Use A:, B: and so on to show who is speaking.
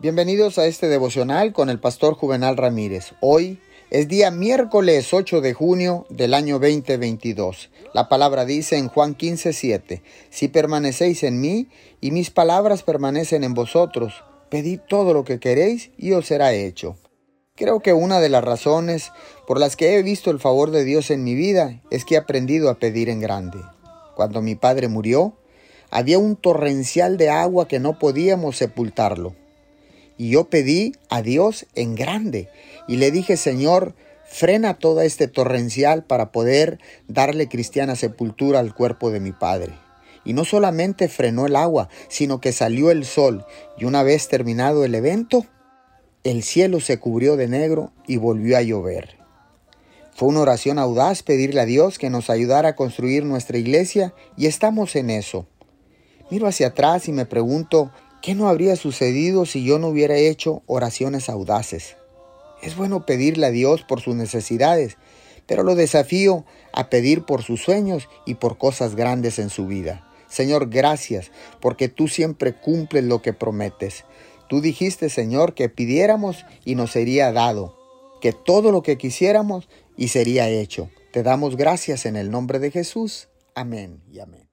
A: Bienvenidos a este devocional con el pastor Juvenal Ramírez. Hoy es día miércoles 8 de junio del año 2022. La palabra dice en Juan 15, 7, Si permanecéis en mí y mis palabras permanecen en vosotros, pedid todo lo que queréis y os será hecho. Creo que una de las razones por las que he visto el favor de Dios en mi vida es que he aprendido a pedir en grande. Cuando mi padre murió, había un torrencial de agua que no podíamos sepultarlo. Y yo pedí a Dios en grande y le dije, Señor, frena todo este torrencial para poder darle cristiana sepultura al cuerpo de mi Padre. Y no solamente frenó el agua, sino que salió el sol y una vez terminado el evento, el cielo se cubrió de negro y volvió a llover. Fue una oración audaz pedirle a Dios que nos ayudara a construir nuestra iglesia y estamos en eso. Miro hacia atrás y me pregunto, ¿Qué no habría sucedido si yo no hubiera hecho oraciones audaces? Es bueno pedirle a Dios por sus necesidades, pero lo desafío a pedir por sus sueños y por cosas grandes en su vida. Señor, gracias, porque tú siempre cumples lo que prometes. Tú dijiste, Señor, que pidiéramos y nos sería dado, que todo lo que quisiéramos y sería hecho. Te damos gracias en el nombre de Jesús. Amén y amén.